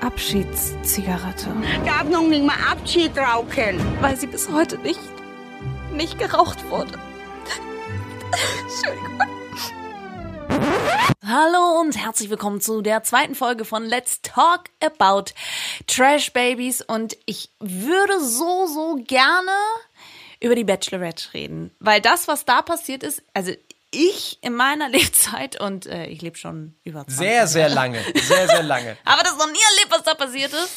Abschiedszigarette, darf noch nicht mal Abschied rauchen. weil sie bis heute nicht, nicht geraucht wurde. Entschuldigung. Hallo und herzlich willkommen zu der zweiten Folge von Let's Talk About Trash Babies und ich würde so, so gerne über die Bachelorette reden, weil das, was da passiert ist, also ich in meiner Lebzeit und äh, ich lebe schon über 20 Sehr, sehr lange. Sehr, sehr lange. aber das noch nie erlebt, was da passiert ist.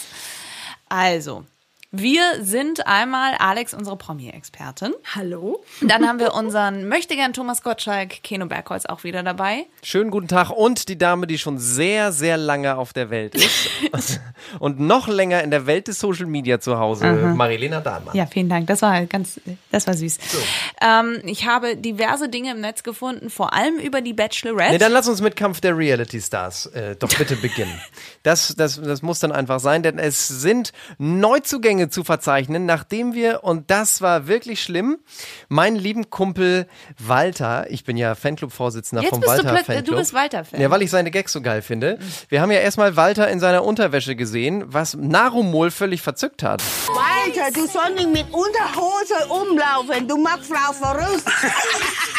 Also, wir sind einmal Alex, unsere Promi-Expertin. Hallo? Dann haben wir unseren Möchtegern Thomas Gottschalk, Keno Bergholz auch wieder dabei. Schönen guten Tag und die Dame, die schon sehr, sehr lange auf der Welt ist und noch länger in der Welt des Social Media zu Hause, Marilena Dahlmann. Ja, vielen Dank. Das war ganz, das war süß. Ähm, ich habe diverse Dinge im Netz gefunden, vor allem über die Bachelorette. Nee, dann lass uns mit Kampf der Reality Stars äh, doch bitte beginnen. Das, das, das muss dann einfach sein, denn es sind Neuzugänge zu verzeichnen, nachdem wir, und das war wirklich schlimm, meinen lieben Kumpel Walter, ich bin ja Fanclub-Vorsitzender Jetzt vom bist du Walter plötzlich- Fanclub. du bist Walter-Fan. Ja, weil ich seine Gags so geil finde. Wir haben ja erstmal Walter in seiner Unterwäsche gesehen, was Narumol völlig verzückt hat. Walter, du sollst nicht mit Unterhose umlaufen. Du machst Frau verrückt.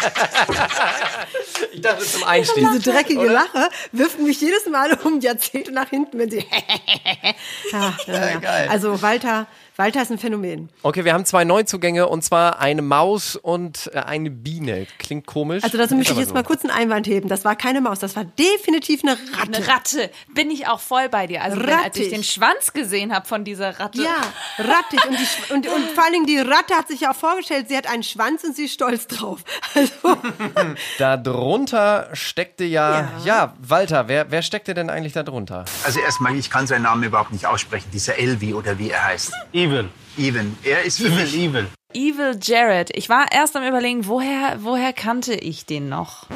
Ich dachte zum Einstieg. Diese dreckige Lache wirft mich jedes Mal um Jahrzehnte nach hinten, wenn sie. ja, ja, ja. geil. Also Walter, Walter ist ein Phänomen. Okay, wir haben zwei Neuzugänge und zwar eine Maus und äh, eine Biene. Klingt komisch. Also dazu möchte ich jetzt so. mal kurz einen Einwand heben. Das war keine Maus, das war definitiv eine Ratte. Eine Ratte. Bin ich auch voll bei dir. Also, wenn, als ich den Schwanz gesehen habe von dieser Ratte. Ja, rattig. Und, die, und, und vor allen Dingen die Ratte hat sich ja auch vorgestellt, sie hat einen Schwanz und sie ist stolz drauf. Also, Darunter steckte ja, ja, Walter, wer, wer steckte denn eigentlich da drunter? Also erstmal, ich kann seinen Namen überhaupt nicht aussprechen. Dieser Elvi oder wie er heißt. Evil. Even. Er ist für Evil, mich evil. Evil Jared. Ich war erst am überlegen, woher, woher kannte ich den noch?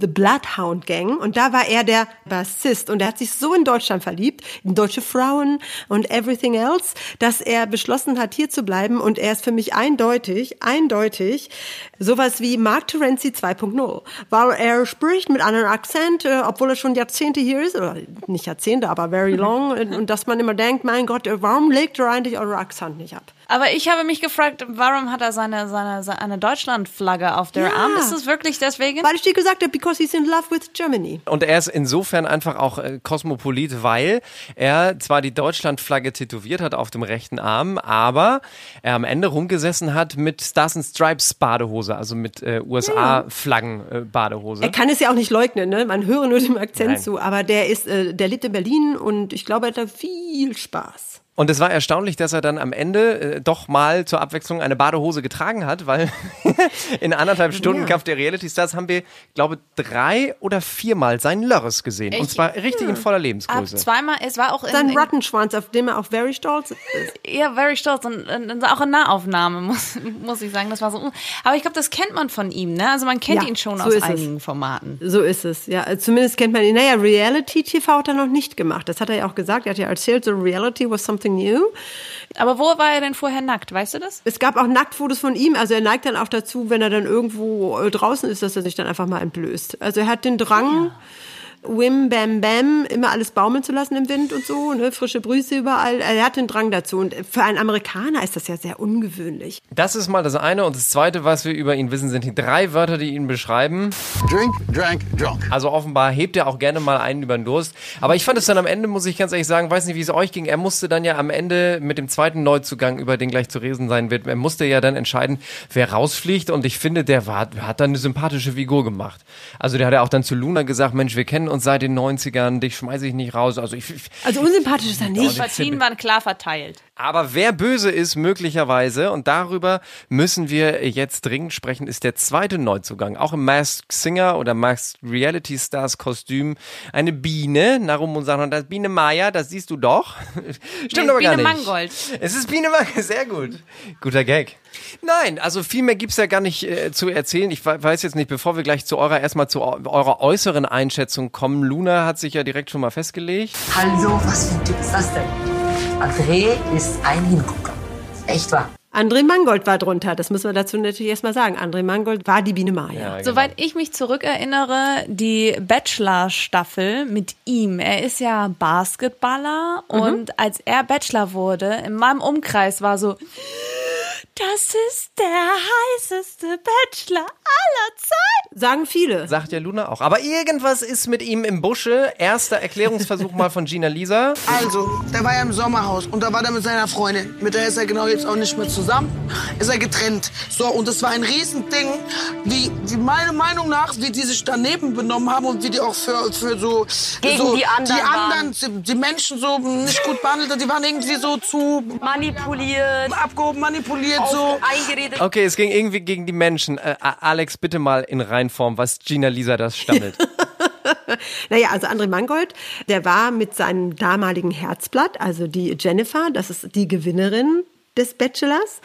The Bloodhound Gang. Und da war er der Bassist. Und er hat sich so in Deutschland verliebt, in deutsche Frauen und everything else, dass er beschlossen hat, hier zu bleiben. Und er ist für mich eindeutig, eindeutig sowas wie Mark Terenzi 2.0. Weil er spricht mit einem Akzent, äh, obwohl er schon Jahrzehnte hier ist. Oder nicht Jahrzehnte, aber very long. und, dass man immer denkt, mein Gott, warum legt ihr eigentlich eure Akzent nicht ab? Aber ich habe mich gefragt, warum hat er seine, seine, seine Deutschlandflagge auf der Ja. Arm? Ist es wirklich deswegen? Weil ich dir gesagt habe, because he's in love with Germany. Und er ist insofern einfach auch äh, Kosmopolit, weil er zwar die Deutschlandflagge tätowiert hat auf dem rechten Arm, aber er am Ende rumgesessen hat mit Stars and Stripes Badehose, also mit äh, USA-Flaggen äh, Badehose. Er kann es ja auch nicht leugnen, ne? Man höre nur dem Akzent Nein. zu. Aber der ist, äh, der lebt in Berlin und ich glaube, er hat da viel Spaß. Und es war erstaunlich, dass er dann am Ende äh, doch mal zur Abwechslung eine Badehose getragen hat, weil in anderthalb Stunden Ja. Kampf der Reality Stars haben wir, glaube drei oder viermal seinen Lörres gesehen. und Ich- zwar richtig in voller Ab Lebensgröße. zweimal, es war auch in, Sein in Rattenschwanz, auf dem er auch very stolz ist. ja, very stolz und, und, und auch in Nahaufnahme, muss, muss ich sagen. Das war so. Aber ich glaube, das kennt man von ihm, ne? Also man kennt Ja, ihn schon so aus ist es. einigen Formaten. So ist es, ja. Äh, Zumindest kennt man ihn. Naja, Reality-TV hat er noch nicht gemacht. Das hat er ja auch gesagt. Er hat ja erzählt, so Reality was something new. Aber wo war er denn vorher nackt? Weißt du das? Es gab auch Nacktfotos von ihm. Also er neigt dann auch dazu, wenn er dann irgendwo äh, draußen ist, dass er sich dann einfach mal entblößt. Also er hat den Drang, Wim Bam Bam immer alles baumeln zu lassen im Wind und so, ne? frische Brüste überall. Er hat den Drang dazu. Und für einen Amerikaner ist das ja sehr ungewöhnlich. Das ist mal das eine. Und das zweite, was wir über ihn wissen, sind die drei Wörter, die ihn beschreiben. Drink, drank, drunk. Also offenbar hebt er auch gerne mal einen über den Durst. Aber ich fand es dann am Ende, muss ich ganz ehrlich sagen, weiß nicht, wie es euch ging. Er musste dann ja am Ende mit dem zweiten Neuzugang, über den gleich zu reden sein wird, er musste ja dann entscheiden, wer rausfliegt. Und ich finde, der war, hat dann eine sympathische Figur gemacht. Also der hat ja auch dann zu Luna gesagt, Mensch, wir kennen uns seit den 90ern, dich schmeiße ich nicht raus. Also ich, ich Also unsympathisch ist er nicht. Partien waren klar verteilt. Aber wer böse ist, möglicherweise, und darüber müssen wir jetzt dringend sprechen, ist der zweite Neuzugang. Auch im Masked Singer oder Masked Reality Stars Kostüm. Eine Biene, Narum und sagt, das Biene Maya, das siehst du doch. Stimmt Nee, aber gar Biene nicht. Mangold. Es ist Biene Maya, sehr gut. Guter Gag. Nein, also viel mehr gibt's ja gar nicht äh, zu erzählen. Ich we- weiß jetzt nicht, bevor wir gleich zu eurer, erstmal zu eu- eurer äußeren Einschätzung kommen. Luna hat sich ja direkt schon mal festgelegt. Hallo, was für ein Typ ist das denn? André ist ein Hingucker. Echt wahr. André Mangold war drunter, das müssen wir dazu natürlich erstmal sagen. André Mangold war die Biene Maya. genau. Soweit ich mich zurückerinnere, die Bachelor-Staffel mit ihm. Er ist ja Basketballer Mhm. und als er Bachelor wurde, in meinem Umkreis war so, das ist der heißeste Bachelor aller Zeiten. Sagen viele. Sagt ja Luna auch. Aber irgendwas ist mit ihm im Busche. Erster Erklärungsversuch mal von Gina Lisa. Also, der war ja im Sommerhaus und da war der mit seiner Freundin. Mit der ist er genau jetzt auch nicht mehr zusammen. Ist er getrennt. So, und das war ein Riesending, wie, wie meiner Meinung nach, wie die sich daneben benommen haben und wie die auch für, für so... Gegen so, die anderen Die anderen, die, die Menschen so nicht gut behandelt haben. Die waren irgendwie so zu Manipuliert, abgehoben, manipuliert, so. eingeredet. Okay, es ging irgendwie gegen die Menschen. Äh, Alex, bitte mal in Reinform, was Gina Lisa das stammelt. Naja, also André Mangold, der war mit seinem damaligen Herzblatt, also die Jennifer, das ist die Gewinnerin des Bachelors.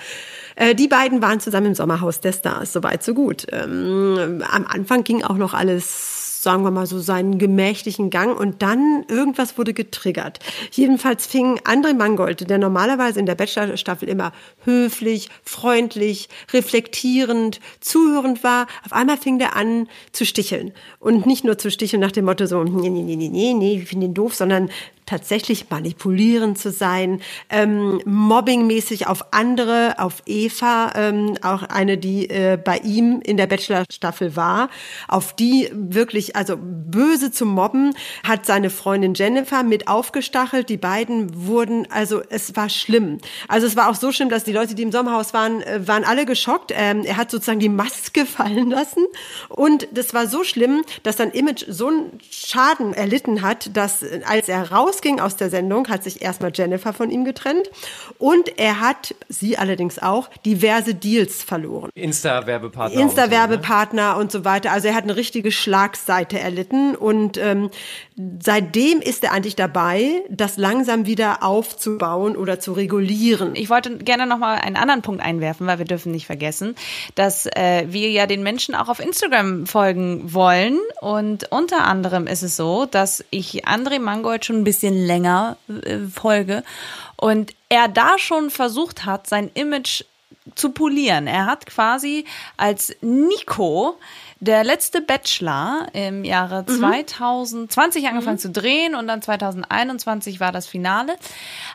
Äh, die beiden waren zusammen im Sommerhaus der Stars, soweit so gut. Ähm, am Anfang ging auch noch alles sagen wir mal so, seinen gemächlichen Gang und dann irgendwas wurde getriggert. Jedenfalls fing André Mangold, der normalerweise in der Bachelor-Staffel immer höflich, freundlich, reflektierend, zuhörend war, auf einmal fing der an zu sticheln. Und nicht nur zu sticheln nach dem Motto so, nee, nee, nee, nee, nee, nee, ich finde ihn doof, sondern tatsächlich manipulierend zu sein, ähm, mobbingmäßig auf andere, auf Eva, ähm, auch eine, die äh, bei ihm in der Bachelor-Staffel war, auf die wirklich, also böse zu mobben, hat seine Freundin Jennifer mit aufgestachelt. Die beiden wurden, also es war schlimm. Also es war auch so schlimm, dass die Leute, die im Sommerhaus waren, äh, waren alle geschockt. Ähm, er hat sozusagen die Maske fallen lassen und das war so schlimm, dass sein Image so einen Schaden erlitten hat, dass äh, als er rausging aus der Sendung, hat sich erstmal Jennifer von ihm getrennt und er hat, sie allerdings auch, diverse Deals verloren. Insta-Werbepartner. Insta-Werbepartner und so weiter. Also er hat eine richtige Schlagseite erlitten und ähm, seitdem ist er eigentlich dabei, das langsam wieder aufzubauen oder zu regulieren. Ich wollte gerne noch mal einen anderen Punkt einwerfen, weil wir dürfen nicht vergessen, dass äh, wir ja den Menschen auch auf Instagram folgen wollen. Und unter anderem ist es so, dass ich André Mangold schon ein bisschen länger äh, folge und er da schon versucht hat, sein Image zu polieren. Er hat quasi als Nico der letzte Bachelor im Jahre 2020 angefangen zu drehen und dann 2021 war das Finale.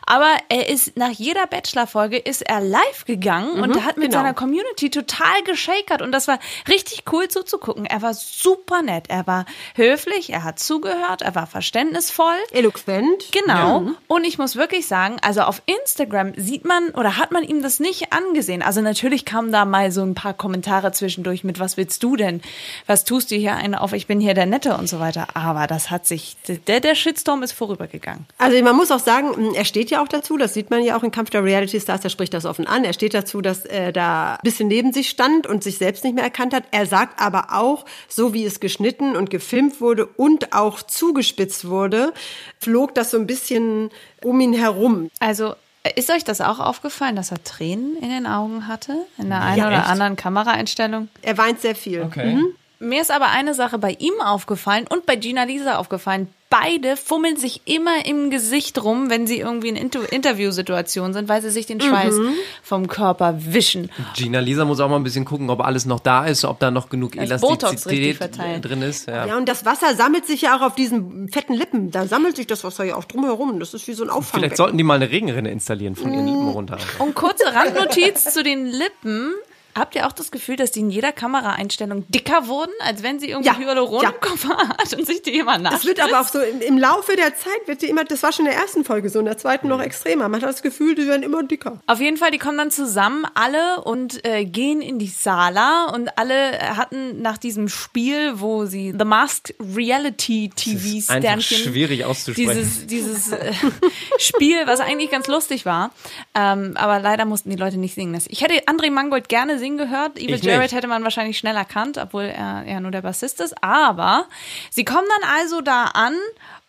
Aber er ist nach jeder Bachelor-Folge ist er live gegangen und hat mit genau. seiner Community total geschakert und das war richtig cool zuzugucken. Er war super nett, er war höflich, er hat zugehört, er war verständnisvoll. Eloquent. Genau. Und ich muss wirklich sagen, also auf Instagram sieht man oder hat man ihm das nicht angesehen. Also natürlich kamen da mal so ein paar Kommentare zwischendurch mit, was willst du denn? Was tust du hier einen auf? Ich bin hier der Nette und so weiter. Aber das hat sich, der, der Shitstorm ist vorübergegangen. Also man muss auch sagen, er steht ja auch dazu, das sieht man ja auch in Kampf der Reality Stars, er spricht das offen an. Er steht dazu, dass er da ein bisschen neben sich stand und sich selbst nicht mehr erkannt hat. Er sagt aber auch, so wie es geschnitten und gefilmt wurde und auch zugespitzt wurde, flog das so ein bisschen um ihn herum. Also ist euch das auch aufgefallen, dass er Tränen in den Augen hatte? In der einen Ja, oder echt? anderen Kameraeinstellung? Er weint sehr viel. Okay. Mhm. Mir ist aber eine Sache bei ihm aufgefallen und bei Gina Lisa aufgefallen. Beide fummeln sich immer im Gesicht rum, wenn sie irgendwie in Inter Interviewsituationen sind, weil sie sich den Schweiß vom Körper wischen. Gina Lisa muss auch mal ein bisschen gucken, ob alles noch da ist, ob da noch genug Das Elastizität drin ist. Ja. Ja, und das Wasser sammelt sich ja auch auf diesen fetten Lippen. Da sammelt sich das Wasser ja auch drumherum. Das ist wie so ein Auffangbecken. Vielleicht sollten die mal eine Regenrinne installieren von ihren Lippen runter. Und kurze Randnotiz zu den Lippen. Habt ihr auch das Gefühl, dass die in jeder Kameraeinstellung dicker wurden, als wenn sie irgendwie Ja, Hyaluron ja. im Kopf hat und sich die immer Das nascht? wird aber auch so im, im Laufe der Zeit wird die immer, das war schon in der ersten Folge so, in der zweiten noch extremer. Man hat das Gefühl, die werden immer dicker. Auf jeden Fall, die kommen dann zusammen alle und äh, gehen in die Sala und alle hatten nach diesem Spiel, wo sie The Masked Reality TV Sternchen schwierig auszusprechen. Dieses, dieses äh, Spiel, was eigentlich ganz lustig war, Ähm, aber leider mussten die Leute nicht singen. Das- Ich hätte André Mangold gerne singen gehört. Evil Ich Jared nicht. hätte man wahrscheinlich schnell erkannt, obwohl er ja nur der Bassist ist. Aber sie kommen dann also da an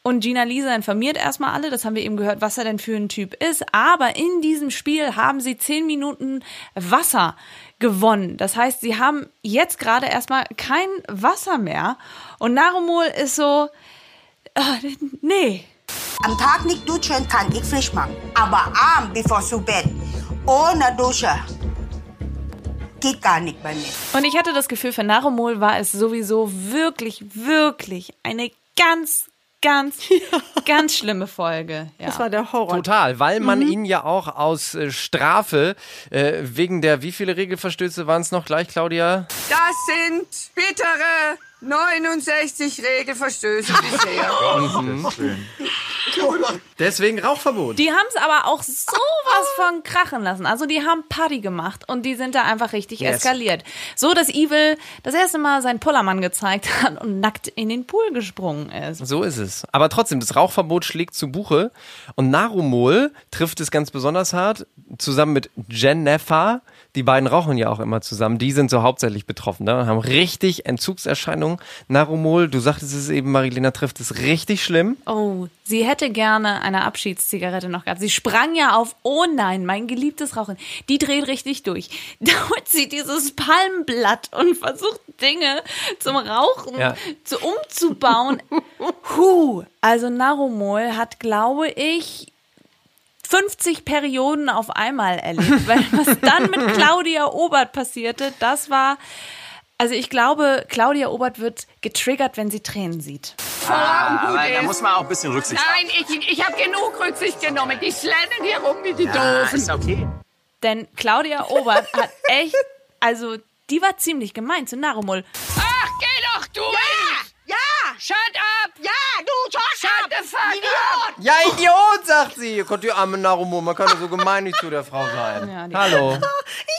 und Gina Lisa informiert erstmal alle, das haben wir eben gehört, was er denn für ein Typ ist. Aber in diesem Spiel haben sie zehn Minuten Wasser gewonnen. Das heißt, sie haben jetzt gerade erstmal kein Wasser mehr. Und Narumol ist so, äh, nee. Am Tag nicht duschen kann ich frisch machen. Aber abends, bevor zu Bett, ohne Dusche, geht gar nicht bei mir. Und ich hatte das Gefühl, für Narumol war es sowieso wirklich, wirklich eine ganz, ganz, ganz schlimme Folge. Ja. Das war der Horror. Total, weil man Mhm. ihn ja auch aus äh, Strafe äh, wegen der, wie viele Regelverstöße waren es noch gleich, Claudia? Das sind bittere 69 Regelverstöße bisher. Deswegen Rauchverbot. Die haben es aber auch sowas von krachen lassen. Also die haben Party gemacht und die sind da einfach richtig Yes. eskaliert. So, dass Evil das erste Mal seinen Pullermann gezeigt hat und nackt in den Pool gesprungen ist. So ist es. Aber trotzdem, das Rauchverbot schlägt zu Buche. Und Narumol trifft es ganz besonders hart, zusammen mit Jennifer. Die beiden rauchen ja auch immer zusammen. Die sind so hauptsächlich betroffen ne? und haben richtig Entzugserscheinungen. Narumol, du sagtest es eben, Marilena trifft es richtig schlimm. Oh, sie hätte gerne eine Abschiedszigarette noch gehabt. Sie sprang ja auf, oh nein, mein geliebtes Rauchen. Die dreht richtig durch. Da holt sie dieses Palmblatt und versucht Dinge zum Rauchen Ja. zu umzubauen. Huh, also Narumol hat, glaube ich, 50 Perioden auf einmal erlebt, weil was dann mit Claudia Obert passierte, das war, also ich glaube, Claudia Obert wird getriggert, wenn sie Tränen sieht. Ah, da muss man auch ein bisschen Rücksicht haben. Nein, ich, ich habe genug Rücksicht genommen. Die schlennen hier rum wie die Ja, Doofen. ist okay. Denn Claudia Obert hat echt, also die war ziemlich gemein zu Narumul. Ach, geh doch, du! Ja! Shut up! Ja, du Shut Shut the fuck up! Ja, Idiot, sagt sie. Gott, die arme Narumol, man kann doch so gemein nicht zu der Frau sein. Ja, Hallo.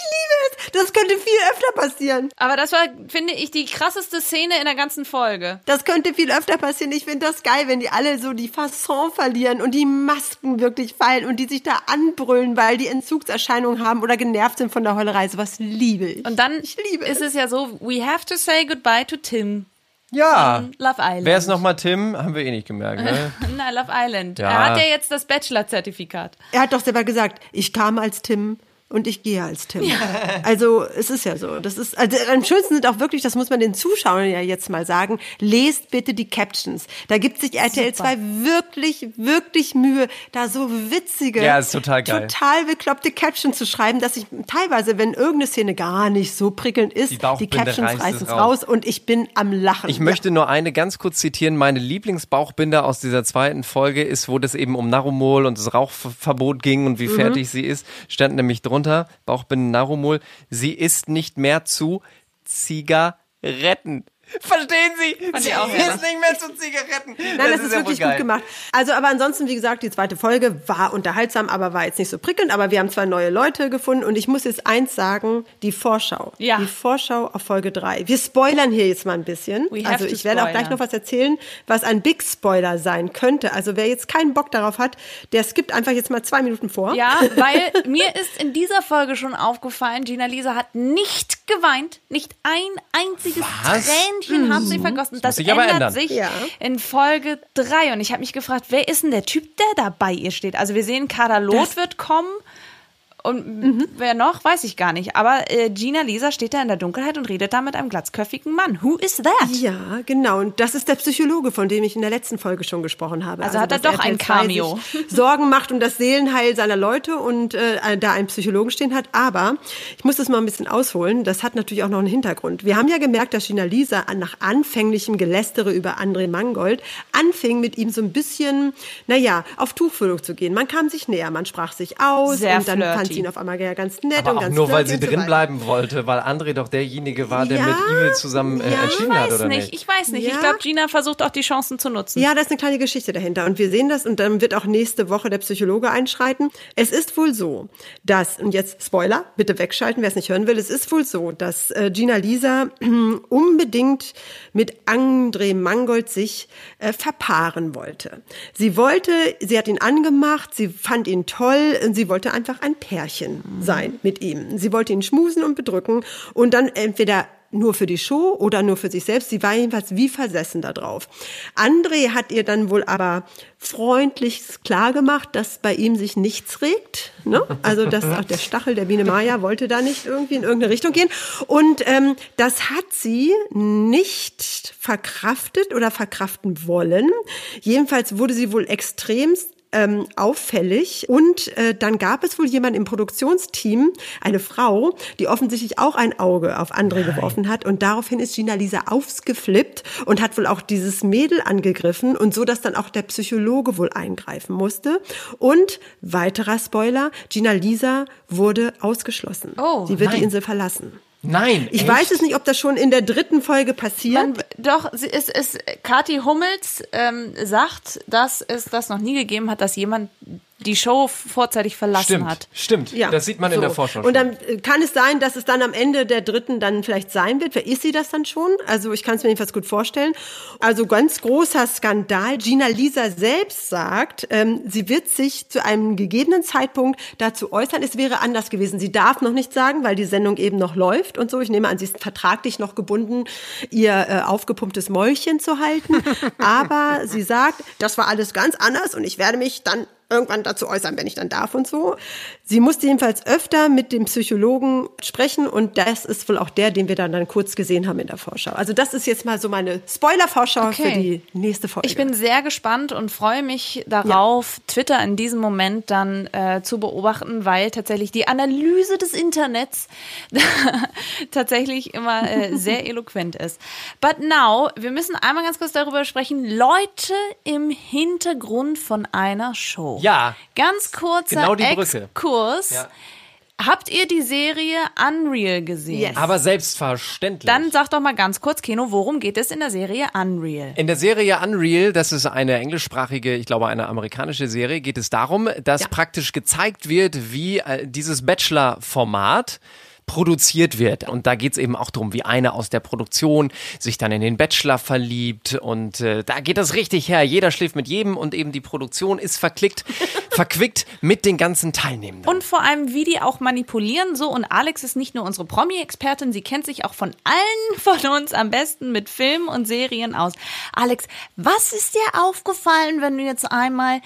Das könnte viel öfter passieren. Aber das war, finde ich, die krasseste Szene in der ganzen Folge. Das könnte viel öfter passieren. Ich finde das geil, wenn die alle so die Fasson verlieren und die Masken wirklich fallen und die sich da anbrüllen, weil die Entzugserscheinungen haben oder genervt sind von der Heulerei. Sowas liebe ich. Und dann Ich liebe ist es. es ja so, we have to say goodbye to Tim. Ja. von Love Island. Wer ist nochmal Tim? Haben wir eh nicht gemerkt, ne? Nein, Love Island. Ja. Er hat ja jetzt das Bachelor-Zertifikat. Er hat doch selber gesagt, ich kam als Tim und ich gehe als Tim. Also es ist ja so. Das ist also am schönsten sind auch wirklich, das muss man den Zuschauern ja jetzt mal sagen, lest bitte die Captions. Da gibt sich RTL 2 wirklich, wirklich Mühe, da so witzige, Ja, total total bekloppte Captions zu schreiben, dass ich teilweise, wenn irgendeine Szene gar nicht so prickelnd ist, Die die, Captions reißen es raus. raus und ich bin am Lachen. Ich möchte nur eine ganz kurz zitieren. Meine Lieblingsbauchbinder aus dieser zweiten Folge ist, wo das eben um Narumol und das Rauchverbot ging und wie Mhm. fertig sie ist. Stand nämlich drunter, Bauchbinde Narumol, sie ist nicht mehr zu Zigaretten. Verstehen Sie? Fand Sie auch ist herrlich. nicht mehr zu Zigaretten. Nein, das, ist, ja wohl wirklich gut gemacht. Also, aber ansonsten, wie gesagt, die zweite Folge war unterhaltsam, aber war jetzt nicht so prickelnd. Aber wir haben zwei neue Leute gefunden und ich muss jetzt eins sagen, die Vorschau. Ja. Die Vorschau auf Folge drei. Wir spoilern hier jetzt mal ein bisschen. We Also ich werde auch gleich noch was erzählen, was ein Big Spoiler sein könnte. Also wer jetzt keinen Bock darauf hat, der skippt einfach jetzt mal zwei Minuten vor. Ja, weil mir ist in dieser Folge schon aufgefallen, Gina Lisa hat nicht geweint, nicht ein einziges Was? Tränchen hat sie vergossen. Das, aber ändert ändern. sich Ja. in Folge 3 und ich habe mich gefragt, wer ist denn der Typ, der da bei ihr steht? Also wir sehen, Kader Loth wird kommen und wer noch, weiß ich gar nicht. Aber äh, Gina Lisa steht da in der Dunkelheit und redet da mit einem glatzköpfigen Mann. Who is that? Ja, genau. Und das ist der Psychologe, von dem ich in der letzten Folge schon gesprochen habe. Also hat er doch ein RTL 2 Cameo. Sorgen macht um das Seelenheil seiner Leute und äh, da einen Psychologen stehen hat. Aber ich muss das mal ein bisschen ausholen. Das hat natürlich auch noch einen Hintergrund. Wir haben ja gemerkt, dass Gina Lisa nach anfänglichem Gelästere über André Mangold anfing, mit ihm so ein bisschen, naja, auf Tuchfühlung zu gehen. Man kam sich näher, man sprach sich aus Sehr und dann flirty. fand fand sie ihn auf einmal ja ganz nett Aber und auch ganz nur, weil sie und so drin weiter. bleiben wollte, weil André doch derjenige war, der Ja, mit Evil zusammen äh, ja. entschieden Ich hat, weiß oder nicht, nicht? ich weiß nicht. Ich Ja. glaube, Gina versucht auch die Chancen zu nutzen. Ja, da ist eine kleine Geschichte dahinter. Und wir sehen das und dann wird auch nächste Woche der Psychologe einschreiten. Es ist wohl so, dass, und jetzt Spoiler, bitte wegschalten, wer es nicht hören will, es ist wohl so, dass äh, Gina Lisa unbedingt mit André Mangold sich äh, verpaaren wollte. Sie wollte, sie hat ihn angemacht, sie fand ihn toll und sie wollte einfach ein Pärchen sein mit ihm. Sie wollte ihn schmusen und bedrücken und dann entweder nur für die Show oder nur für sich selbst. Sie war jedenfalls wie versessen da drauf. Hat ihr dann wohl aber freundlich klar gemacht, dass bei ihm sich nichts regt. Ne? Also dass auch der Stachel der Biene Maya wollte da nicht irgendwie in irgendeine Richtung gehen. Und ähm, das hat sie nicht verkraftet oder verkraften wollen. Jedenfalls wurde sie wohl extremst ähm, auffällig. Und äh, dann gab es wohl jemand im Produktionsteam, eine Frau, die offensichtlich auch ein Auge auf André geworfen hat. Und daraufhin ist Gina Lisa aufgeflippt und hat wohl auch dieses Mädel angegriffen und so, dass dann auch der Psychologe wohl eingreifen musste. Und weiterer Spoiler, Gina Lisa wurde ausgeschlossen. Oh, Sie wird nein. die Insel verlassen. Nein, Ich echt? weiß es nicht, ob das schon in der dritten Folge passiert. Man, doch, sie ist, ist, Kathi Hummels ähm, sagt, dass es das noch nie gegeben hat, dass jemand die Show vorzeitig verlassen Stimmt, hat. stimmt. Ja, das sieht man in so. der Vorschau. Und dann äh, kann es sein, dass es dann am Ende der dritten dann vielleicht sein wird. Wer ist sie das dann schon? Also ich kann es mir jedenfalls gut vorstellen. Also ganz großer Skandal. Gina Lisa selbst sagt, ähm, sie wird sich zu einem gegebenen Zeitpunkt dazu äußern. Es wäre anders gewesen. Sie darf noch nicht sagen, weil die Sendung eben noch läuft und so. Ich nehme an, sie ist vertraglich noch gebunden, ihr äh, aufgepumptes Mäulchen zu halten. Aber sie sagt, das war alles ganz anders und ich werde mich dann irgendwann dazu äußern, wenn ich dann darf und so. Sie musste jedenfalls öfter mit dem Psychologen sprechen und das ist wohl auch der, den wir dann, dann kurz gesehen haben in der Vorschau. Also das ist jetzt mal so meine Spoiler-Vorschau Okay. für die nächste Folge. Ich bin sehr gespannt und freue mich darauf, Twitter in diesem Moment dann äh, zu beobachten, weil tatsächlich die Analyse des Internets tatsächlich immer äh, sehr eloquent ist. But now, wir müssen einmal ganz kurz darüber sprechen, Leute im Hintergrund von einer Show. Ja. Ganz kurzer Genau die Brücke. Exkurs. Ja. Habt ihr die Serie Unreal gesehen? Yes. Aber selbstverständlich. Dann sag doch mal ganz kurz, Keno, worum geht es in der Serie Unreal? In der Serie Unreal, das ist eine englischsprachige, ich glaube eine amerikanische Serie, geht es darum, dass praktisch gezeigt wird, wie äh, dieses Bachelor-Format produziert wird. Und da geht's eben auch darum, wie eine aus der Produktion sich dann in den Bachelor verliebt. Und äh, da geht das richtig her. Jeder schläft mit jedem und eben die Produktion ist verklickt, verquickt mit den ganzen Teilnehmenden. Und vor allem, wie die auch manipulieren. So, und Alex ist nicht nur unsere Promi-Expertin, sie kennt sich auch von allen von uns am besten mit Filmen und Serien aus. Alex, was ist dir aufgefallen, wenn du jetzt einmal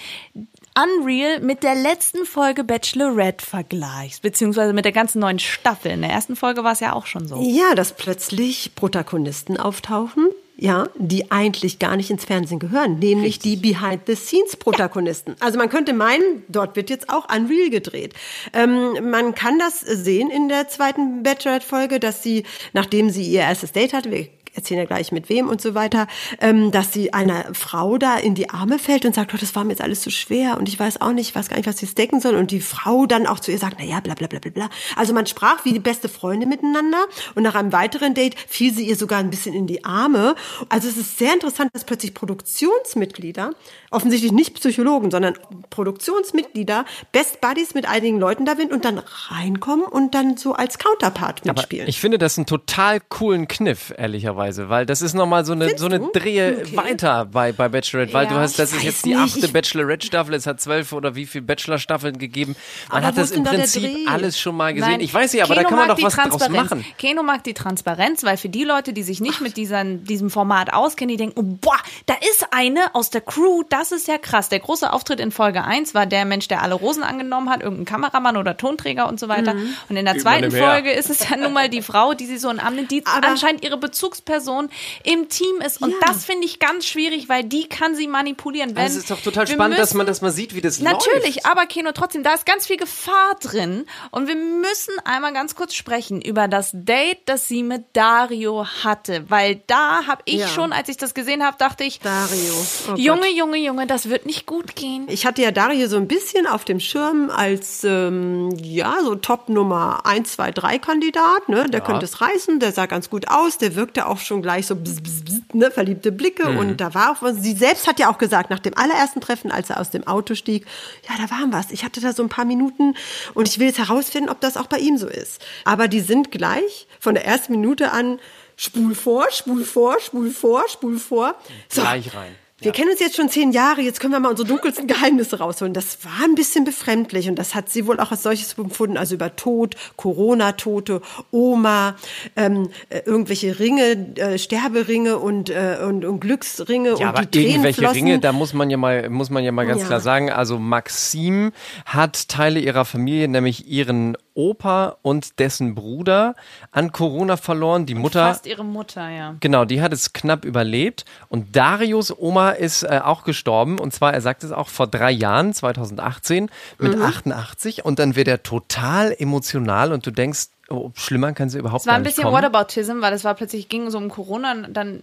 Unreal mit der letzten Folge Bachelorette vergleichst, beziehungsweise mit der ganzen neuen Staffel. In der ersten Folge war es ja auch schon so. ja, dass plötzlich Protagonisten auftauchen. Ja, die eigentlich gar nicht ins Fernsehen gehören, nämlich die Behind-the-Scenes-Protagonisten. Also man könnte meinen, dort wird jetzt auch Unreal gedreht. Ähm, man kann das sehen in der zweiten Bachelorette-Folge, dass sie, nachdem sie ihr erstes Date hatte, wir erzählen ja gleich mit wem und so weiter, ähm, dass sie einer Frau da in die Arme fällt und sagt, oh, das war mir jetzt alles zu schwer und ich weiß auch nicht, ich weiß gar nicht, was sie decken soll. Und die Frau dann auch zu ihr sagt, na ja, bla bla bla bla bla. Also man sprach wie die beste Freunde miteinander und nach einem weiteren Date fiel sie ihr sogar ein bisschen in die Arme. Also es ist sehr interessant, dass plötzlich Produktionsmitglieder, offensichtlich nicht Psychologen, sondern Produktionsmitglieder, Best Buddies mit einigen Leuten da sind und dann reinkommen und dann so als Counterpart Aber mitspielen. ich finde das einen total coolen Kniff, ehrlicherweise, weil das ist nochmal so eine, Findest so eine du? Drehe Okay. weiter bei, bei Bachelorette, weil Ja, du hast, das ich ist jetzt die nicht, achte Bachelorette-Staffel, es hat zwölf oder wie viel Bachelor-Staffeln gegeben. Man Aber hat das im da der Prinzip alles schon mal gesehen. Nein, ich weiß nicht, aber da Keno kann man doch was draus machen. Keno mag die Transparenz, weil für die Leute, die sich nicht mit dieser, diesem Format auskennen, die denken, oh, boah, da ist eine aus der Crew, das ist ja krass. Der große Auftritt in Folge 1 war der Mensch, der alle Rosen angenommen hat, irgendein Kameramann oder Tonträger und so weiter. Und in der zweiten. Folge ist es ja nun mal die Frau, die sie so in nimmt, die Aber- anscheinend ihre Person im Team ist. Und Ja. das finde ich ganz schwierig, weil die kann sie manipulieren. Wenn, Also es ist doch total spannend, dass müssen- man das mal sieht, wie das Natürlich, läuft. aber Keno, trotzdem, da ist ganz viel Gefahr drin. Und wir müssen einmal ganz kurz sprechen über das Date, das sie mit Dario hatte. Weil da habe ich Ja. schon, als ich das gesehen habe, dachte ich, Dario. Oh Junge, Gott. Junge, Junge, das wird nicht gut gehen. Ich hatte ja Dario so ein bisschen auf dem Schirm als, ähm, ja, so Top Nummer 1, 2, 3 Kandidat. Ne? Der könnte es reißen, der sah ganz gut aus, der wirkte auch schon gleich so bzz, bzz, bzz, ne? verliebte Blicke. Und da war auch was. Sie selbst hat ja auch gesagt, nach dem allerersten Treffen, als er aus dem Auto stieg, ja, da war was. Ich hatte da so ein paar Minuten und ich will jetzt herausfinden, ob das auch bei ihm so ist. Aber die sind gleich von der ersten Minute an spul vor, spul vor, spul vor, spul vor. So. Gleich rein. Wir kennen uns jetzt schon zehn Jahre, jetzt können wir mal unsere dunkelsten Geheimnisse rausholen. Das war ein bisschen befremdlich und das hat sie wohl auch als solches empfunden. Also über Tod, Corona-Tote, Oma, ähm, äh, irgendwelche Ringe, äh, Sterberinge und, äh, und, und Glücksringe Ja, und aber die Tränen irgendwelche flossen. Ringe, da muss man ja mal, muss man ja mal ganz Ja. klar sagen. Also Maxim hat Teile ihrer Familie, nämlich ihren Opa und dessen Bruder an Corona verloren. Die Mutter. Fast ihre Mutter, ja. Genau, die hat es knapp überlebt. Und Darius Oma ist äh, auch gestorben. Und zwar, er sagt es auch vor drei Jahren, 2018, mit Mhm. 88. Und dann wird er total emotional und du denkst, oh, schlimmer kann sie überhaupt Es war ein nicht bisschen kommen. Whataboutism, weil es war plötzlich, ging so um Corona und dann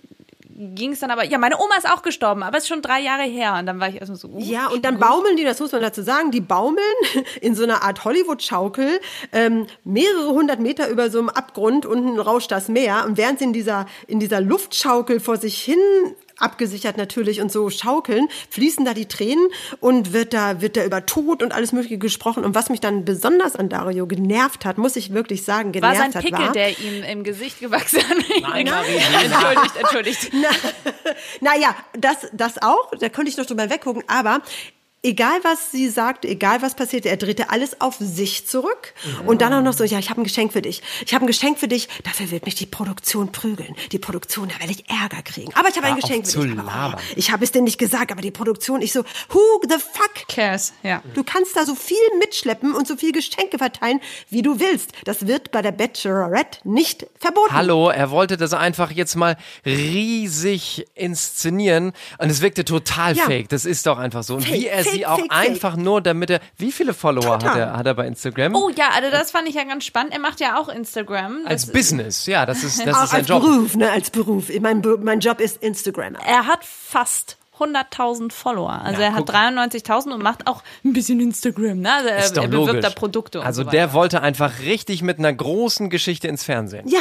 ging es dann aber, ja, meine Oma ist auch gestorben, aber es ist schon drei Jahre her. Und dann war ich erstmal so, uh, Ja, und dann baumeln die, das muss man dazu sagen, die baumeln in so einer Art Hollywood-Schaukel ähm, mehrere hundert Meter über so einem Abgrund, unten rauscht das Meer. Und während sie in dieser, in dieser Luftschaukel vor sich hin abgesichert natürlich und so schaukeln, fließen da die Tränen und wird da, wird da über Tod und alles Mögliche gesprochen. Und was mich dann besonders an Dario genervt hat, muss ich wirklich sagen, war genervt sein hat, Pickel, war, der ihm im Gesicht gewachsen hat. Nein, entschuldigt, entschuldigt. Naja, das, das auch, da könnte ich noch drüber weggucken, aber egal was sie sagt, egal was passierte, er drehte alles auf sich zurück und dann auch noch so, ja, ich habe ein Geschenk für dich. Ich habe ein Geschenk für dich, dafür wird mich die Produktion prügeln. Die Produktion, da werde ich Ärger kriegen. Aber ich habe ein Geschenk für dich. Aber, oh, ich habe es dir nicht gesagt, aber die Produktion, ich so, who the fuck? Cares, ja. Du kannst da so viel mitschleppen und so viel Geschenke verteilen, wie du willst. Das wird bei der Bachelorette nicht verboten. Hallo, er wollte das einfach jetzt mal riesig inszenieren und es wirkte total Ja. fake. Das ist doch einfach so. Und Fake, wie er sie fake, auch einfach nur, damit er, wie viele Follower hat er, hat er bei Instagram? Oh ja, also das fand ich ja ganz spannend. Er macht ja auch Instagram. Als Das- Business, ja, das ist, das Auch ist sein als Job. Beruf, ne, als Beruf. Mein, mein Job ist Instagram. er hat fast 100.000 Follower. Also Ja, er hat guck. 93.000 und macht auch ein bisschen Instagram. Ne? Also er, er bewirbt logisch. da Produkte und also so der wollte einfach richtig mit einer großen Geschichte ins Fernsehen. Ja.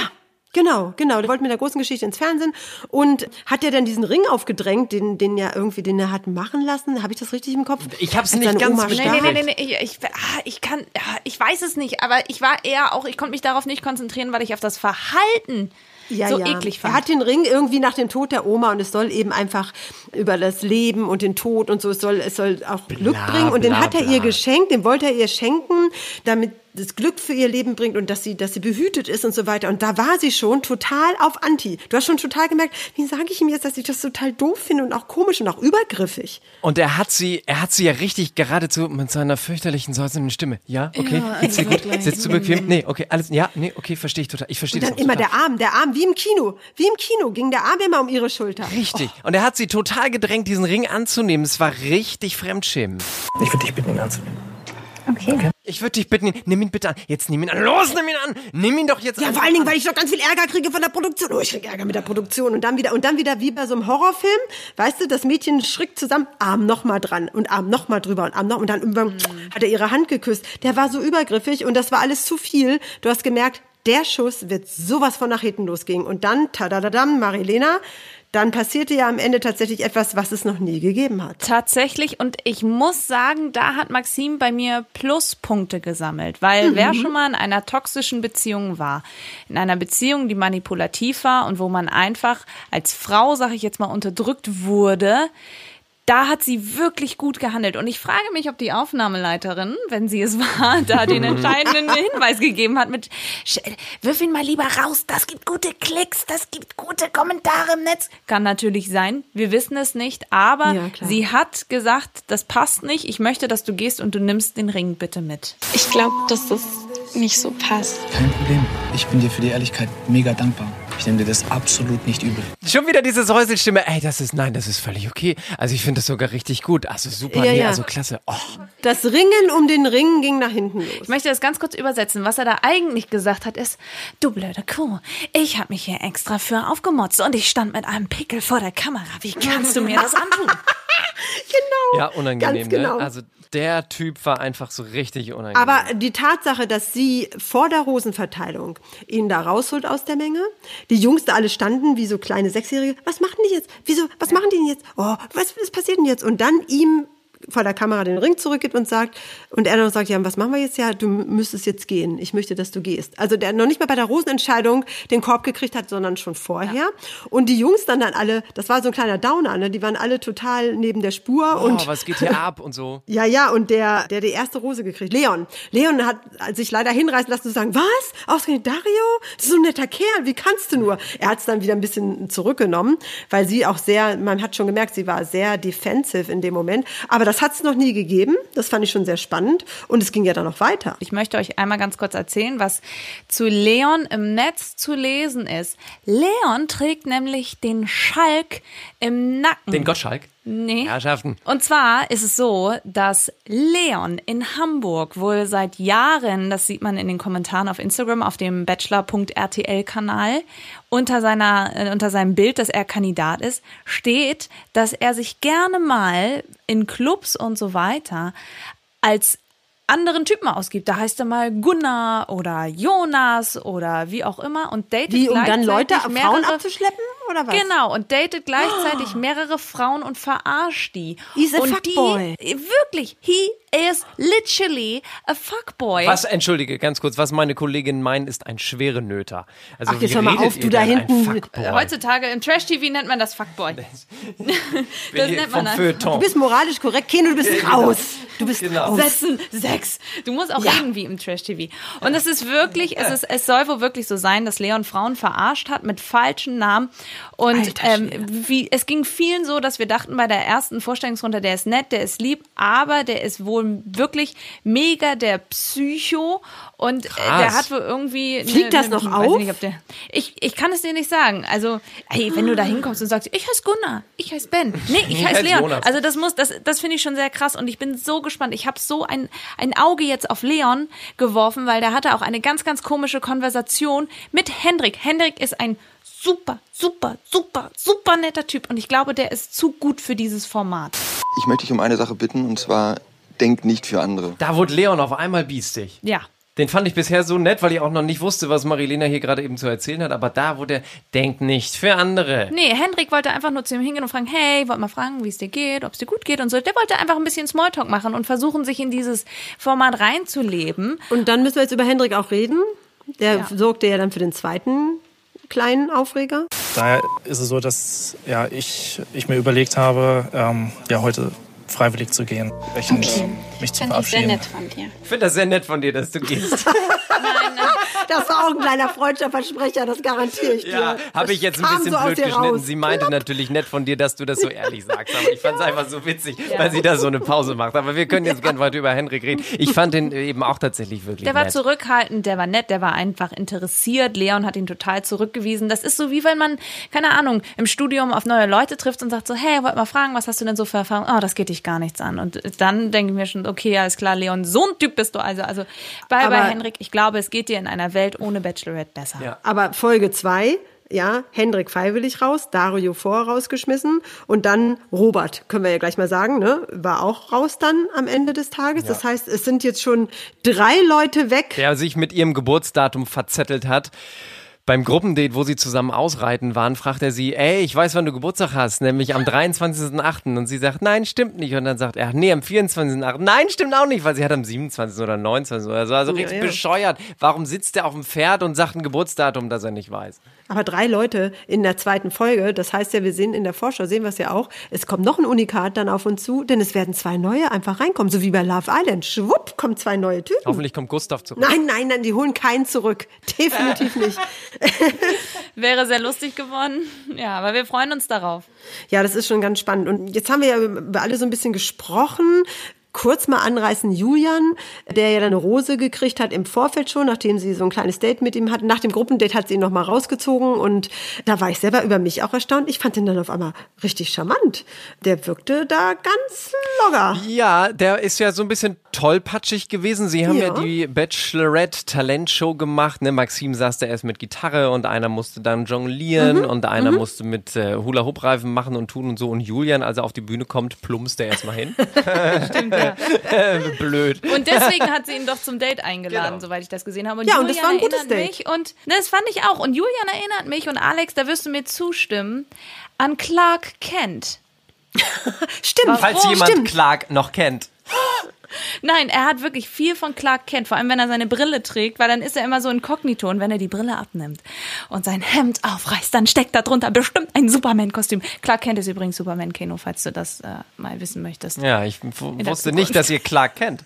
Genau, genau. Der wollte mit der großen Geschichte ins Fernsehen und hat ja dann diesen Ring aufgedrängt, den, den ja irgendwie, den er hat machen lassen. Habe ich das richtig im Kopf? Ich hab's Als nicht ganz Oma. Nee, nee, nee, nee, ich, ich, ah, ich kann, ja, ich weiß es nicht, aber ich war eher auch, ich konnte mich darauf nicht konzentrieren, weil ich auf das Verhalten Ja, so ja. eklig fand. Er hat den Ring irgendwie nach dem Tod der Oma und es soll eben einfach über das Leben und den Tod und so, es soll, es soll auch Glück bringen. Und den bla, hat er bla. ihr geschenkt, den wollte er ihr schenken, damit das Glück für ihr Leben bringt und dass sie, dass sie behütet ist und so weiter. Und da war sie schon total auf Anti. Du hast schon total gemerkt, wie sage ich ihm jetzt, dass ich das total doof finde und auch komisch und auch übergriffig. Und er hat sie, er hat sie ja richtig geradezu mit seiner fürchterlichen säuselnden Stimme. Ja, okay, geht's dir gut? Sitzt du bequem? Nee, okay, alles, ja, nee, okay, verstehe ich total. Ich verstehe Und das dann immer total. der Arm, der Arm, wie im Kino. Wie im Kino ging der Arm immer um ihre Schulter. Richtig. Und er hat sie total gedrängt, diesen Ring anzunehmen. Es war richtig Fremdschämen. Ich würde dich bitten, ihn anzunehmen. Ich würde dich bitten, nimm ihn bitte an. Jetzt nimm ihn an. Los, nimm ihn an. Nimm ihn doch jetzt Ja, an. vor allen Dingen, weil ich doch ganz viel Ärger kriege von der Produktion. Oh, ich kriege Ärger mit der Produktion. Und dann wieder, und dann wieder wie bei so einem Horrorfilm. Weißt du, das Mädchen schrickt zusammen, Arm noch mal dran und Arm noch mal drüber und Arm noch, und dann irgendwann hat er ihre Hand geküsst. Der war so übergriffig und das war alles zu viel. Du hast gemerkt, der Schuss wird sowas von nach hinten losgehen. Und dann, tadadadam, Marilena, dann passierte ja am Ende tatsächlich etwas, was es noch nie gegeben hat. Tatsächlich, und ich muss sagen, da hat Maxim bei mir Pluspunkte gesammelt, weil wer schon mal in einer toxischen Beziehung war, in einer Beziehung, die manipulativ war und wo man einfach als Frau, sag ich jetzt mal, unterdrückt wurde, da hat sie wirklich gut gehandelt. Und ich frage mich, ob die Aufnahmeleiterin, wenn sie es war, da den entscheidenden Hinweis gegeben hat mit, "Sch- wirf ihn mal lieber raus, das gibt gute Klicks, das gibt gute Kommentare im Netz. Kann natürlich sein, wir wissen es nicht, aber Ja, sie hat gesagt, das passt nicht, ich möchte, dass du gehst und du nimmst den Ring bitte mit. Ich glaube, dass das nicht so passt. Kein Problem. Ich bin dir für die Ehrlichkeit mega dankbar. Ich nehme dir das absolut nicht übel. Schon wieder diese Säuselstimme. Ey, das ist, nein, das ist völlig okay. Also ich finde das sogar richtig gut. Also super, Ja, nee, ja. also klasse. Oh. Das Ringen um den Ring ging nach hinten los. Ich möchte das ganz kurz übersetzen. Was er da eigentlich gesagt hat, ist, du blöde Kuh, ich habe mich hier extra für aufgemotzt und ich stand mit einem Pickel vor der Kamera. Wie kannst du mir das antun? genau. Ja, unangenehm, Ganz genau. ne? Also der Typ war einfach so richtig unangenehm. Aber die Tatsache, dass sie vor der Rosenverteilung ihn da rausholt aus der Menge, die Jungs da alle standen wie so kleine Sechsjährige, was machen die jetzt? Wieso, was machen die denn jetzt? Oh, was, was passiert denn jetzt? Und dann ihm vor der Kamera den Ring zurückgibt und sagt, und er dann sagt, ja, was machen wir jetzt? Ja, du müsstest jetzt gehen. Ich möchte, dass du gehst. Also der noch nicht mal bei der Rosenentscheidung den Korb gekriegt hat, sondern schon vorher. Und die Jungs dann dann alle, das war so ein kleiner Downer, ne? Die waren alle total neben der Spur oh, und was geht hier ab und so. ja, ja, und der, der die erste Rose gekriegt, Leon. Leon hat sich leider hinreißen lassen zu sagen, was? Ausgerechnet Dario? Das ist so ein netter Kerl, wie kannst du nur? Er hat es dann wieder ein bisschen zurückgenommen, weil sie auch sehr, man hat schon gemerkt, sie war sehr defensive in dem Moment. Aber das hat es noch nie gegeben. Das fand ich schon sehr spannend. Und es ging ja dann noch weiter. Ich möchte euch einmal ganz kurz erzählen, was zu Leon im Netz zu lesen ist. Leon trägt nämlich den Schalk im Nacken. Den Gottschalk? Nee. Herrschaften. Und zwar ist es so, dass Leon in Hamburg wohl seit Jahren, das sieht man in den Kommentaren auf Instagram, auf dem Bachelor.rtl-Kanal, unter seiner, äh, unter seinem Bild, dass er Kandidat ist, steht, dass er sich gerne mal in Clubs und so weiter als anderen Typen ausgibt. Da heißt er mal Gunnar oder Jonas oder wie auch immer und datet Wie, um dann Leute, gleichzeitig Frauen mehrere- abzuschleppen? Oder was? Genau, und datet gleichzeitig mehrere Frauen und verarscht die. He's a und fuckboy. die, wirklich, he is literally a fuckboy. Was, entschuldige, ganz kurz, was meine Kolleginnen meinen, ist ein schwere Nöter. Also, Ach, jetzt hör mal auf, du da hinten- Fuckboy? Heutzutage im Trash-TV nennt man das Fuckboy. Das hier nennt man. Feuilleton. Du bist moralisch korrekt, Keno, du bist raus. Du bist Genau. raus. Setzen, sechs. Du musst auch Ja. reden wie im Trash-TV. Und es ist wirklich, es ist, es soll wohl wirklich so sein, dass Leon Frauen verarscht hat mit falschen Namen. Und Alter ähm, wie, es ging vielen so, dass wir dachten bei der ersten Vorstellungsrunde, der ist nett, der ist lieb, aber der ist wohl wirklich mega der Psycho und äh, Krass. der hat wohl irgendwie. Fliegt das noch ich auf? Nicht, der, ich, ich kann es dir nicht sagen. Also, hey, wenn du da hinkommst und sagst, ich heiße Gunnar, ich heiße Ben, nee, ich heiße heiße Leon. Jonas. Also das muss, das, das finde ich schon sehr krass und ich bin so gespannt. Ich habe so ein, ein Auge jetzt auf Leon geworfen, weil der hatte auch eine ganz, ganz komische Konversation mit Hendrik. Hendrik ist ein super, super, super, super netter Typ und ich glaube, der ist zu gut für dieses Format. Ich möchte dich um eine Sache bitten, und zwar denk nicht für andere. Da wurde Leon auf einmal biestig. Ja. Den fand ich bisher so nett, weil ich auch noch nicht wusste, was Marilena hier gerade eben zu erzählen hat. Aber da wurde er, denk nicht für andere. Nee, Hendrik wollte einfach nur zu ihm hingehen und fragen, hey, wollt mal fragen, wie es dir geht, ob es dir gut geht und so. Der wollte einfach ein bisschen Smalltalk machen und versuchen, sich in dieses Format reinzuleben. Und dann müssen wir jetzt über Hendrik auch reden. Der Ja. sorgte ja dann für den zweiten kleinen Aufreger. Daher ist es so, dass ja, ich, ich mir überlegt habe, ähm, ja, heute freiwillig zu gehen. Und mich zu Fand ich sehr verabschieden. nett von dir. Ich finde das sehr nett von dir, dass du gehst. Das war auch ein kleiner Freundschaftsversprecher, das garantiere ich dir. Ja, habe ich jetzt ein Das bisschen so blöd geschnitten. raus. Sie meinte natürlich nett von dir, dass du das so ehrlich sagst. Aber ich fand es einfach so witzig, weil sie da so eine Pause macht. Aber wir können jetzt gerne weiter über Henrik reden. Ich fand ihn eben auch tatsächlich wirklich Der war nett. zurückhaltend, der war nett, der war einfach interessiert. Leon hat ihn total zurückgewiesen. Das ist so wie wenn man, keine Ahnung, im Studium auf neue Leute trifft und sagt so, hey, wollt mal fragen, was hast du denn so für Erfahrungen? Oh, das geht dich gar nichts an. Und dann denke ich mir schon, okay, alles klar, Leon, so ein Typ bist du also. Also bei, bei Henrik, ich glaube, es geht dir in einer Welt ohne Bachelorette besser. Ja. Aber Folge zwei, ja, Hendrik freiwillig raus, Dario vor rausgeschmissen und dann Robert, können wir ja gleich mal sagen, ne, war auch raus dann am Ende des Tages. Das heißt, es sind jetzt schon drei Leute weg. Der sich mit ihrem Geburtsdatum verzettelt hat. Beim Gruppendate, wo sie zusammen ausreiten waren, fragt er sie, ey, ich weiß, wann du Geburtstag hast, nämlich am 23.8. Und sie sagt, nein, stimmt nicht. Und dann sagt er, nee, am 24.8. Nein, stimmt auch nicht, weil sie hat am 27. oder 29. oder so. Also richtig ja. bescheuert. Warum sitzt er auf dem Pferd und sagt ein Geburtsdatum, das er nicht weiß? Aber drei Leute in der zweiten Folge, das heißt ja, wir sehen in der Vorschau, sehen wir es ja auch, es kommt noch ein Unikat dann auf uns zu, denn es werden zwei neue einfach reinkommen, so wie bei Love Island. Schwupp, kommen zwei neue Typen. Hoffentlich kommt Gustav zurück. Nein, nein, nein, die holen keinen zurück. Definitiv nicht. Wäre sehr lustig geworden. Ja, aber wir freuen uns darauf. Ja, das ist schon ganz spannend. Und jetzt haben wir ja über alle so ein bisschen gesprochen. Kurz mal anreißen, Julian, der ja dann eine Rose gekriegt hat im Vorfeld schon, nachdem sie so ein kleines Date mit ihm hatten. Nach dem Gruppendate hat sie ihn nochmal rausgezogen und da war ich selber über mich auch erstaunt. Ich fand ihn dann auf einmal richtig charmant. Der wirkte da ganz locker. Ja, der ist ja so ein bisschen tollpatschig gewesen. Sie haben ja, Ja. die Bachelorette Talentshow gemacht. Ne? Maxim saß da erst mit Gitarre und einer musste dann jonglieren Mhm. und einer musste mit äh, Hula-Hoop-Reifen machen und tun und so. Und Julian, als er auf die Bühne kommt, plumpst er erstmal hin. Stimmt, ja. Blöd. Und deswegen hat sie ihn doch zum Date eingeladen, soweit ich das gesehen habe. Und Genau. Ja, und Julian das war ein gutes erinnert Date. mich und das fand ich auch. Und Julian erinnert mich und Alex, da wirst du mir zustimmen, an Clark Kent. Stimmt, Falls jemand Clark noch kennt. Nein, er hat wirklich viel von Clark Kent, vor allem wenn er seine Brille trägt, weil dann ist er immer so inkognito und wenn er die Brille abnimmt und sein Hemd aufreißt, dann steckt da drunter bestimmt ein Superman-Kostüm. Clark Kent ist übrigens Superman-Kino, falls du das äh, mal wissen möchtest. Ja, ich wusste nicht, dass ihr Clark kennt.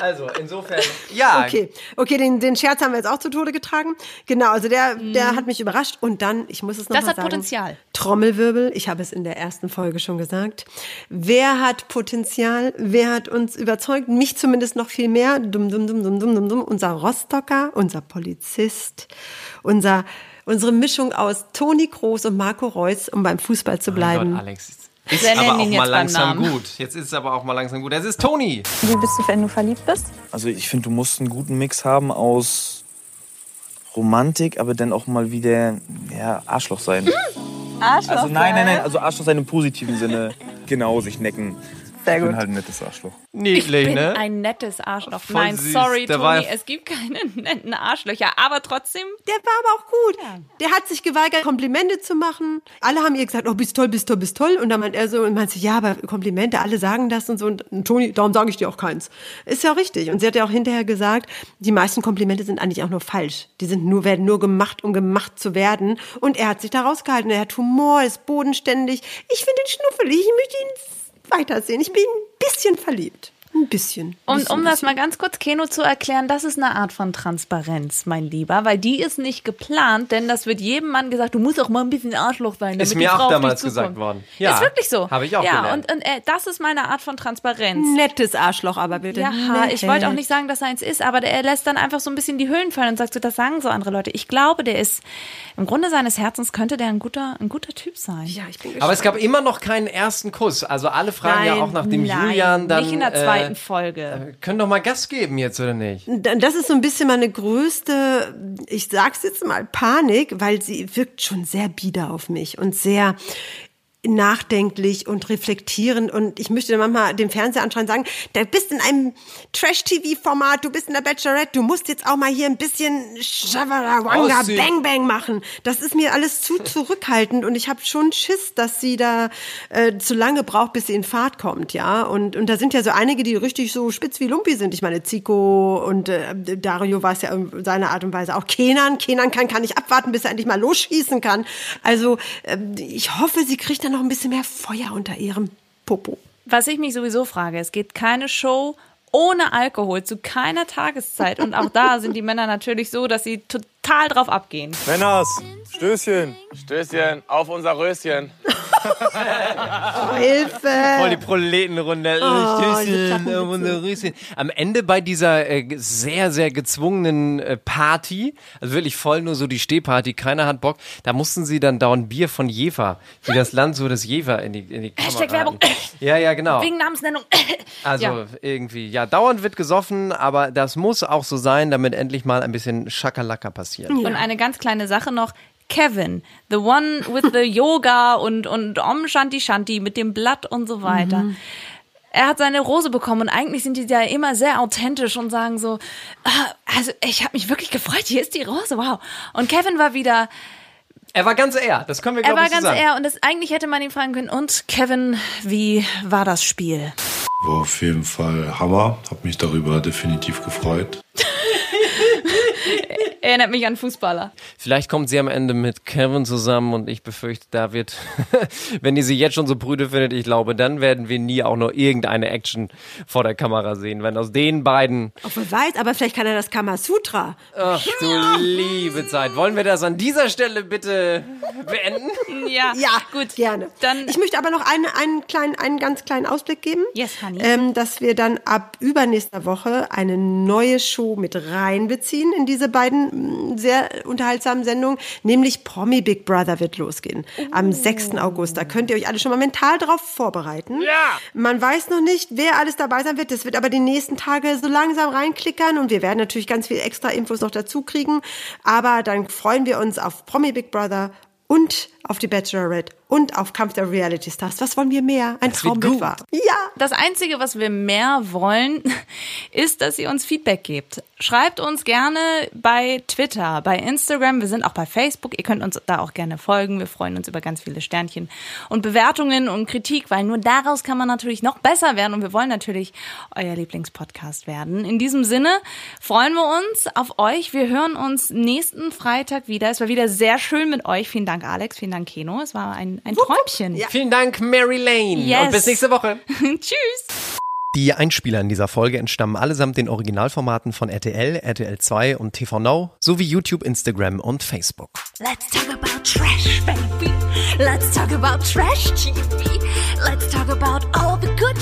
Also, insofern, ja. Okay, okay, den, den Scherz haben wir jetzt auch zu Tode getragen. Genau, also der, der hat mich überrascht. Und dann, ich muss es noch Mhm. Das hat sagen, Potenzial. Trommelwirbel, ich habe es in der ersten Folge schon gesagt. Wer hat Potenzial? Wer hat uns überzeugt? Mich zumindest noch viel mehr. Dum, dum, dum, dum, dum, dum, dum. Unser Rostocker, unser Polizist, unser, unsere Mischung aus Toni Kroos und Marco Reus, um beim Fußball zu bleiben. Gott, Alex. Ist Wir aber auch mal langsam gut. Jetzt ist es aber auch mal langsam gut. Es ist Toni. Wie bist du, wenn du verliebt bist? Also ich finde, du musst einen guten Mix haben aus Romantik, aber dann auch mal wieder ja, Arschloch sein. Arschloch. Also nein, nein, nein, sein. also Arschloch sein im positiven Sinne. Genau, sich necken. Sehr Ich bin gut. halt ein nettes Arschloch. Niedlich, Ich bin ne? ein nettes Arschloch. Voll Nein, süß. sorry, Der war Toni, ja- es gibt keine netten Arschlöcher, aber trotzdem. Der war aber auch gut. Der hat sich geweigert, Komplimente zu machen. Alle haben ihr gesagt, oh, bist toll, bist toll, bist toll. Und dann meint er so, und meinte, ja, aber Komplimente, alle sagen das und so. Und Toni, darum sage ich dir auch keins. Ist ja auch richtig. Und sie hat ja auch hinterher gesagt, die meisten Komplimente sind eigentlich auch nur falsch. Die sind nur, werden nur gemacht, um gemacht zu werden. Und er hat sich da rausgehalten. Er hat Humor, ist bodenständig. Ich finde ihn schnuffelig. Ich möchte ihn weitersehen. Ich bin ein bisschen verliebt. Ein bisschen. Und bisschen, um das bisschen. mal ganz kurz Keno zu erklären, das ist eine Art von Transparenz, mein Lieber, weil die ist nicht geplant, denn das wird jedem Mann gesagt, du musst auch mal ein bisschen Arschloch sein, damit Ist die mir Frau auch damals gesagt worden. Ja, ist wirklich so. habe ich auch Ja, gelernt. und, und äh, das ist meine Art von Transparenz. Nettes Arschloch aber bitte. Ja, Nett. ich wollte auch nicht sagen, dass er eins ist, aber er lässt dann einfach so ein bisschen die Hüllen fallen und sagt so, das sagen so andere Leute. Ich glaube, der ist, im Grunde seines Herzens könnte der ein guter, ein guter Typ sein. Ja, ich bin Aber es gab immer noch keinen ersten Kuss. Also alle fragen ja Nein, auch nach dem nein, Julian dann. Nicht in der zweiten äh, Folge. können doch mal Gas geben jetzt, oder nicht? Das ist so ein bisschen meine größte, ich sag's jetzt mal, Panik, weil sie wirkt schon sehr bieder auf mich und sehr nachdenklich und reflektierend und ich möchte dann manchmal dem Fernseher anschreien und sagen, du bist in einem Trash-TV-Format, du bist in der Bachelorette, du musst jetzt auch mal hier ein bisschen Aussehen. Bang Bang machen. Das ist mir alles zu zurückhaltend und ich habe schon Schiss, dass sie da äh, zu lange braucht, bis sie in Fahrt kommt, ja. Und, und da sind ja so einige, die richtig so spitz wie Lumpi sind. Ich meine, Zico und äh, Dario war es ja in seiner Art und Weise auch. Kenan, Kenan kann, kann nicht abwarten, bis er endlich mal losschießen kann. Also äh, ich hoffe, sie kriegt dann noch ein bisschen mehr Feuer unter ihrem Popo. Was ich mich sowieso frage, es geht keine Show ohne Alkohol zu keiner Tageszeit. Und auch da sind die Männer natürlich so, dass sie total drauf abgehen. Männers, Stößchen. Stößchen, auf unser Röschen. Hilfe! Voll die Proletenrunde. Oh, Plattenwitze. äh, Wunderrüschen. Am Ende bei dieser äh, sehr, sehr gezwungenen äh, Party, also wirklich voll nur so die Stehparty, keiner hat Bock, da mussten sie dann dauernd Bier von Jever, wie das Land so das Jever in die, in die Kamera. Hashtag Werbung. Ja, ja, genau. Wegen Namensnennung. Also Ja. irgendwie, ja, dauernd wird gesoffen, aber das muss auch so sein, damit endlich mal ein bisschen Schakalaka passiert. Und eine ganz kleine Sache noch. Kevin, the one with the Yoga und, und Om Shanti Shanti mit dem Blatt und so weiter. Er hat seine Rose bekommen und eigentlich sind die ja immer sehr authentisch und sagen so, ah, also ich habe mich wirklich gefreut, hier ist die Rose, wow. Und Kevin war wieder, Er war ganz eher, das können wir er glaube war ich so ganz sagen. eher und das, eigentlich hätte man ihn fragen können, und Kevin, wie war das Spiel? War auf jeden Fall Hammer. Hab mich darüber definitiv gefreut. Erinnert mich an Fußballer. Vielleicht kommt sie am Ende mit Kevin zusammen und ich befürchte, da wird, wenn ihr sie jetzt schon so prüde findet, ich glaube, dann werden wir nie auch nur irgendeine Action vor der Kamera sehen. Wenn aus den beiden, Auch wer weiß, aber vielleicht kann er das Kamasutra. ach du liebe Zeit, wollen wir das an dieser Stelle bitte beenden? Ja, ja, gut, gerne. Dann ich möchte aber noch einen, einen kleinen, einen ganz kleinen Ausblick geben. Yes, honey. Ähm, dass wir dann ab übernächster Woche eine neue Show mit reinbeziehen in diese beiden mh, sehr unterhaltsamen Sendungen, nämlich Promi Big Brother wird losgehen. Am 6. August. Da könnt ihr euch alle schon mal mental drauf vorbereiten. Ja. Man weiß noch nicht, wer alles dabei sein wird. Das wird aber die nächsten Tage so langsam reinklickern und wir werden natürlich ganz viel extra Infos noch dazu kriegen. Aber dann freuen wir uns auf Promi Big Brother und auf die Bachelorette und auf Kampf der Reality Stars. Was wollen wir mehr? Ein Traumbild war. Ja. Das Einzige, was wir mehr wollen, ist, dass ihr uns Feedback gebt. Schreibt uns gerne bei Twitter, bei Instagram, wir sind auch bei Facebook. Ihr könnt uns da auch gerne folgen. Wir freuen uns über ganz viele Sternchen und Bewertungen und Kritik, weil nur daraus kann man natürlich noch besser werden und wir wollen natürlich euer Lieblingspodcast werden. In diesem Sinne freuen wir uns auf euch. Wir hören uns nächsten Freitag wieder. Es war wieder sehr schön mit euch. Vielen Dank, Alex. Vielen Dank, Keno. Es war ein, ein Träumchen. Vielen Dank, Mary Lane. Yes. Und bis nächste Woche. Tschüss. Die Einspieler in dieser Folge entstammen allesamt den Originalformaten von RTL, RTL 2 und TV Now sowie YouTube, Instagram und Facebook. Let's talk about trash, baby. Let's talk about trash TV. Let's talk about all the good